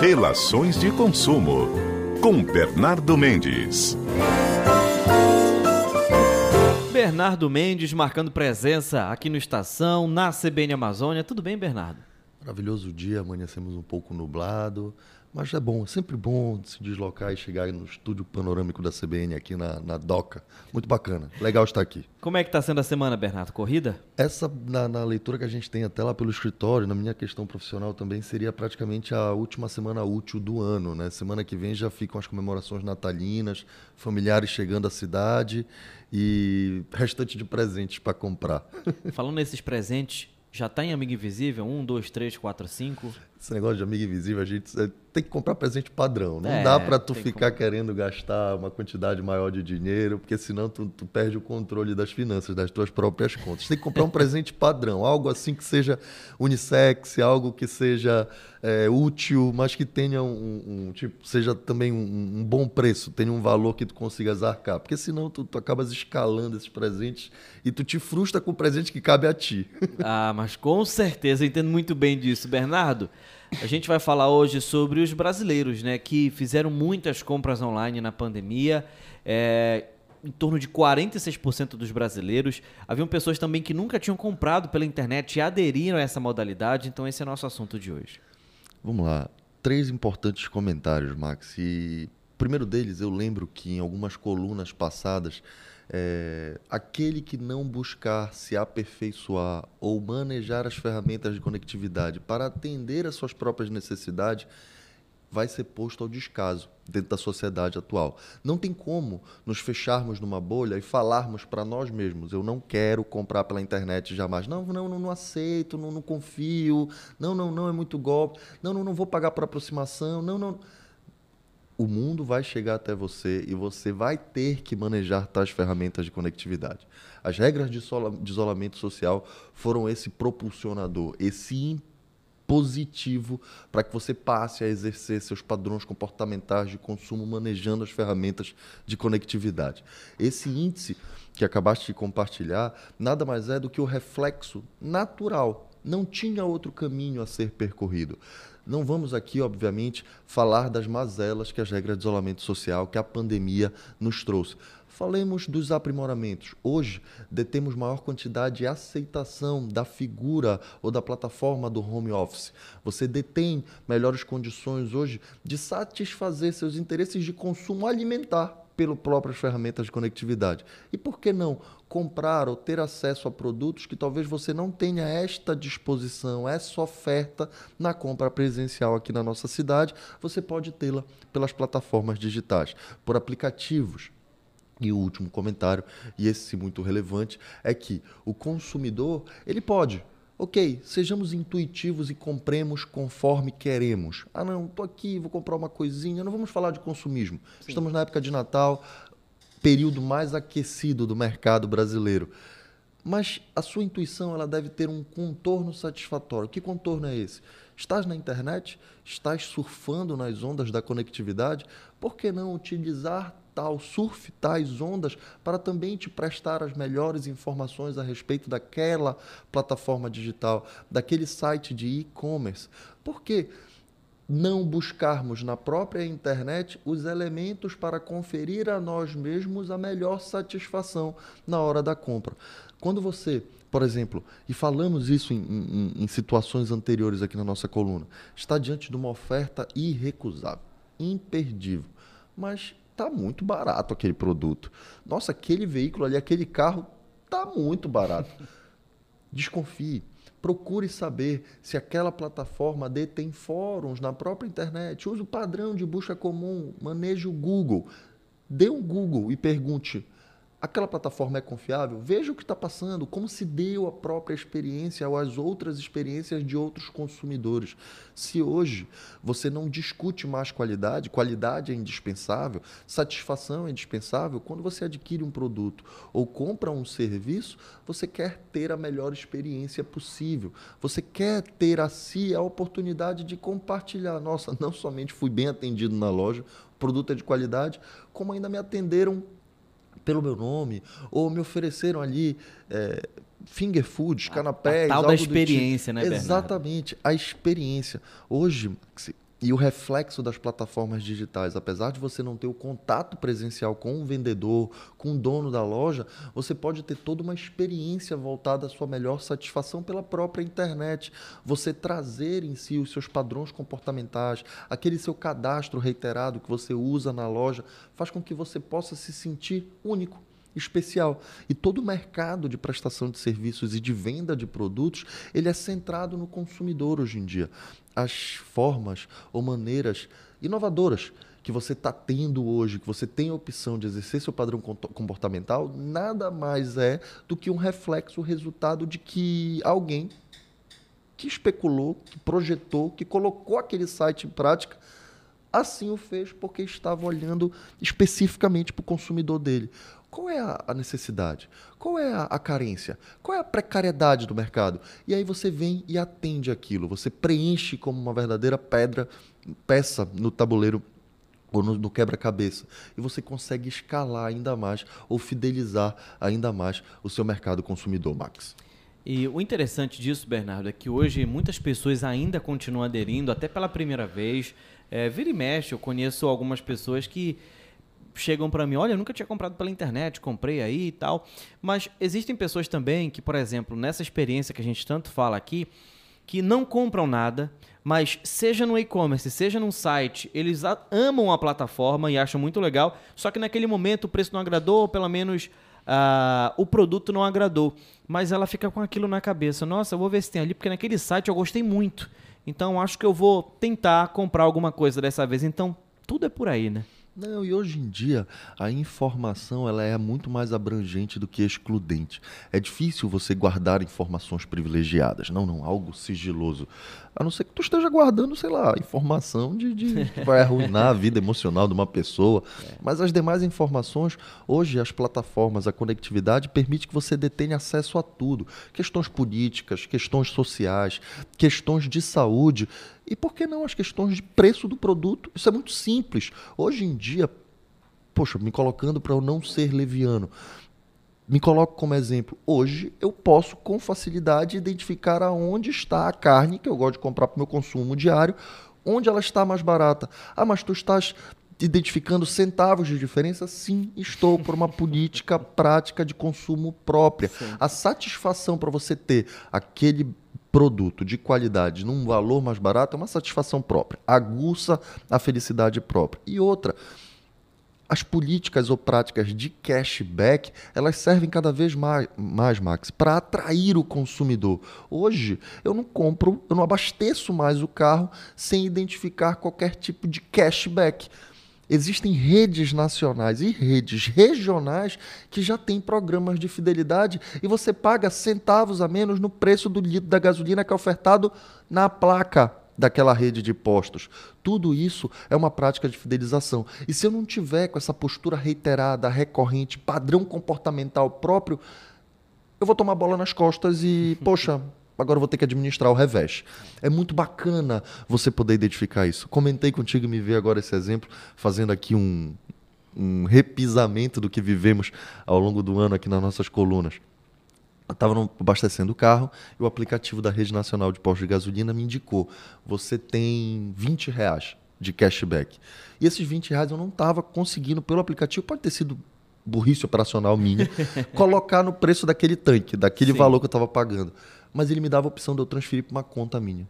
Relações de consumo com Bernardo Mendes. Bernardo Mendes marcando presença aqui no Estação, na CBN Amazônia. Tudo bem, Bernardo? Maravilhoso dia, amanhecemos um pouco nublado. Mas é bom, é sempre bom se deslocar e chegar no estúdio panorâmico da CBN aqui na, na DOCA. Muito bacana. Legal estar aqui. Como é que está sendo a semana, Bernardo? Corrida? Essa, na, na, leitura que a gente tem até lá pelo escritório, na minha questão profissional também, seria praticamente a última semana útil do ano. Né? Semana que vem já ficam as comemorações natalinas, familiares chegando à cidade e restante de presentes para comprar. Falando nesses presentes, já está em Amigo Invisível? Um, dois, três, quatro, cinco? Esse negócio de amigo invisível, a gente tem que comprar presente padrão. Não é, dá para tu ficar querendo gastar uma quantidade maior de dinheiro, porque senão tu, tu, perde o controle das finanças, das tuas próprias contas. Tem que comprar um presente padrão, algo assim que seja unissex, algo que seja é, útil, mas que tenha um, um tipo, seja também um, um, bom preço, tenha um valor que tu consigas arcar. Porque senão tu, tu acabas escalando esses presentes e tu te frustra com o presente que cabe a ti. Ah, mas com certeza, eu entendo muito bem disso, Bernardo. A gente vai falar hoje sobre os brasileiros, né, que fizeram muitas compras online na pandemia. É, em torno de 46% dos brasileiros. Haviam pessoas também que nunca tinham comprado pela internet e aderiram a essa modalidade. Então, esse é nosso assunto de hoje. Vamos lá. Três importantes comentários, Max. E primeiro deles, eu lembro que em algumas colunas passadas é, aquele que não buscar se aperfeiçoar ou manejar as ferramentas de conectividade para atender às suas próprias necessidades vai ser posto ao descaso dentro da sociedade atual. Não tem como nos fecharmos numa bolha e falarmos para nós mesmos: eu não quero comprar pela internet jamais. Não, não, não, não aceito, não, não confio. Não, não, não, é muito golpe. Não, não, não vou pagar por aproximação. Não, não o mundo vai chegar até você e você vai ter que manejar tais ferramentas de conectividade. As regras de isolamento social foram esse propulsionador, esse positivo para que você passe a exercer seus padrões comportamentais de consumo manejando as ferramentas de conectividade. Esse índice que acabaste de compartilhar nada mais é do que o reflexo natural. Não tinha outro caminho a ser percorrido. Não vamos aqui, obviamente, falar das mazelas que as regras de isolamento social, que a pandemia nos trouxe. Falemos dos aprimoramentos. Hoje, detemos maior quantidade de aceitação da figura ou da plataforma do home office. Você detém melhores condições hoje de satisfazer seus interesses de consumo alimentar pelas próprias ferramentas de conectividade. E por que não comprar ou ter acesso a produtos que talvez você não tenha esta disposição, essa oferta na compra presencial aqui na nossa cidade? Você pode tê-la pelas plataformas digitais, por aplicativos. E o último comentário, e esse muito relevante, é que o consumidor, ele pode Ok, sejamos intuitivos e compremos conforme queremos. Ah, não, estou aqui, vou comprar uma coisinha. Não vamos falar de consumismo. Sim. Estamos na época de Natal, período mais aquecido do mercado brasileiro. Mas a sua intuição ela deve ter um contorno satisfatório. Que contorno é esse? Estás na internet? Estás surfando nas ondas da conectividade? Por que não utilizar tal surf tais ondas para também te prestar as melhores informações a respeito daquela plataforma digital, daquele site de e-commerce. Por que não buscarmos na própria internet os elementos para conferir a nós mesmos a melhor satisfação na hora da compra? Quando você por exemplo, e falamos isso em, em, em, situações anteriores aqui na nossa coluna, está diante de uma oferta irrecusável, imperdível, mas tá muito barato aquele produto. Nossa, aquele veículo ali, aquele carro tá muito barato. Desconfie. Procure saber se aquela plataforma detém fóruns na própria internet. Use o padrão de busca comum, maneje o Google. Dê um Google e pergunte: aquela plataforma é confiável, veja o que está passando, como se deu a própria experiência ou as outras experiências de outros consumidores. Se hoje você não discute mais qualidade, qualidade é indispensável, satisfação é indispensável, quando você adquire um produto ou compra um serviço, você quer ter a melhor experiência possível. Você quer ter a si a oportunidade de compartilhar. Nossa, não somente fui bem atendido na loja, produto é de qualidade, como ainda me atenderam pelo meu nome, ou me ofereceram ali é, finger foods, canapés. A tal da experiência, tipo. né, Bernardo? Exatamente, a experiência. Hoje, E o reflexo das plataformas digitais, apesar de você não ter o contato presencial com o vendedor, com o dono da loja, você pode ter toda uma experiência voltada à sua melhor satisfação pela própria internet. Você trazer em si os seus padrões comportamentais, aquele seu cadastro reiterado que você usa na loja, faz com que você possa se sentir único especial. E todo o mercado de prestação de serviços e de venda de produtos, ele é centrado no consumidor hoje em dia as formas ou maneiras inovadoras que você está tendo hoje, que você tem a opção de exercer seu padrão comportamental, nada mais é do que um reflexo, resultado de que alguém que especulou, que projetou, que colocou aquele site em prática, assim o fez porque estava olhando especificamente para o consumidor dele. Qual é a necessidade? Qual é a, carência? Qual é a precariedade do mercado? E aí você vem e atende aquilo. Você preenche como uma verdadeira pedra, peça no tabuleiro ou no, no quebra-cabeça. E você consegue escalar ainda mais ou fidelizar ainda mais o seu mercado consumidor, Max. E o interessante disso, Bernardo, é que hoje muitas pessoas ainda continuam aderindo, até pela primeira vez. É, vira e mexe, eu conheço algumas pessoas que chegam para mim, olha, eu nunca tinha comprado pela internet, comprei aí e tal. Mas existem pessoas também que, por exemplo, nessa experiência que a gente tanto fala aqui, que não compram nada, mas seja no e-commerce, seja num site, eles amam a plataforma e acham muito legal, só que naquele momento o preço não agradou, ou pelo menos uh, o produto não agradou. Mas ela fica com aquilo na cabeça, nossa, eu vou ver se tem ali, porque naquele site eu gostei muito. Então acho que eu vou tentar comprar alguma coisa dessa vez. Então tudo é por aí, né? Não, e hoje em dia a informação ela é muito mais abrangente do que excludente. É difícil você guardar informações privilegiadas, não, não, algo sigiloso. A não ser que tu esteja guardando, sei lá, informação de, de que vai arruinar a vida emocional de uma pessoa. É. Mas as demais informações, hoje as plataformas, a conectividade permite que você detenha acesso a tudo. Questões políticas, questões sociais, questões de saúde. E por que não as questões de preço do produto? Isso é muito simples. Hoje em dia, poxa, me colocando para eu não ser leviano me coloco como exemplo. Hoje eu posso com facilidade identificar aonde está a carne que eu gosto de comprar para o meu consumo diário, onde ela está mais barata. Ah, mas tu estás identificando centavos de diferença? Sim, estou por uma política prática de consumo própria. Sim. A satisfação para você ter aquele produto de qualidade num valor mais barato é uma satisfação própria. Aguça a felicidade própria. E outra, as políticas ou práticas de cashback elas servem cada vez mais, mais Max, para atrair o consumidor. Hoje eu não compro, eu não abasteço mais o carro sem identificar qualquer tipo de cashback. Existem redes nacionais e redes regionais que já têm programas de fidelidade e você paga centavos a menos no preço do litro da gasolina que é ofertado na placa daquela rede de postos. Tudo isso é uma prática de fidelização. E se eu não tiver com essa postura reiterada, recorrente, padrão comportamental próprio, eu vou tomar bola nas costas e, poxa, agora eu vou ter que administrar o revés. É muito bacana você poder identificar isso. Comentei contigo e me ver agora esse exemplo, fazendo aqui um, um repisamento do que vivemos ao longo do ano aqui nas nossas colunas estava abastecendo o carro e o aplicativo da Rede Nacional de Postos de Gasolina me indicou: você tem 20 reais de cashback. E esses 20 reais eu não estava conseguindo, pelo aplicativo, pode ter sido burrice operacional minha, colocar no preço daquele tanque, daquele Sim. valor que eu estava pagando. Mas ele me dava a opção de eu transferir para uma conta minha.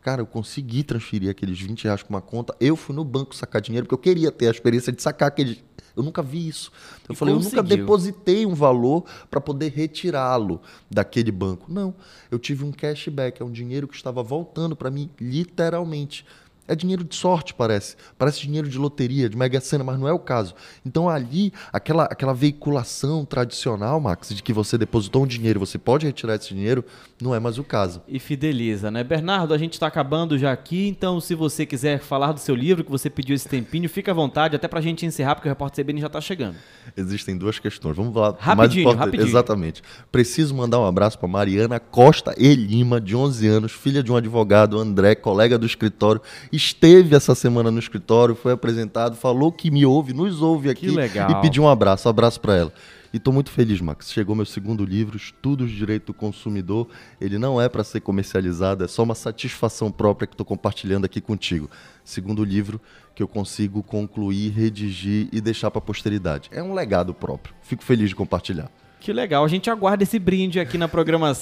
Cara, eu consegui transferir aqueles 20 reais para uma conta. Eu fui no banco sacar dinheiro, porque eu queria ter a experiência de sacar aqueles eu nunca vi isso. Eu e falei, conseguiu. eu nunca depositei um valor para poder retirá-lo daquele banco. Não, eu tive um cashback, é um dinheiro que estava voltando para mim literalmente. É dinheiro de sorte, parece. Parece dinheiro de loteria, de mega sena, mas não é o caso. Então ali, aquela, aquela veiculação tradicional, Max, de que você depositou um dinheiro, você pode retirar esse dinheiro, não é mais o caso. E fideliza, né? Bernardo, a gente está acabando já aqui, então se você quiser falar do seu livro, que você pediu esse tempinho, fica à vontade, até para a gente encerrar, porque o Repórter CBN já está chegando. Existem duas questões. Vamos lá. Rapidinho, mais rapidinho. Exatamente. Preciso mandar um abraço para Mariana Costa e Lima, de 11 anos, filha de um advogado, André, colega do escritório esteve essa semana no escritório, foi apresentado, falou que me ouve, nos ouve aqui e pediu um abraço. abraço para ela. E estou muito feliz, Max. Chegou meu segundo livro, Estudos de Direito do Consumidor. Ele não é para ser comercializado, é só uma satisfação própria que estou compartilhando aqui contigo. Segundo livro que eu consigo concluir, redigir e deixar para a posteridade. É um legado próprio. Fico feliz de compartilhar. Que legal. A gente aguarda esse brinde aqui na programação.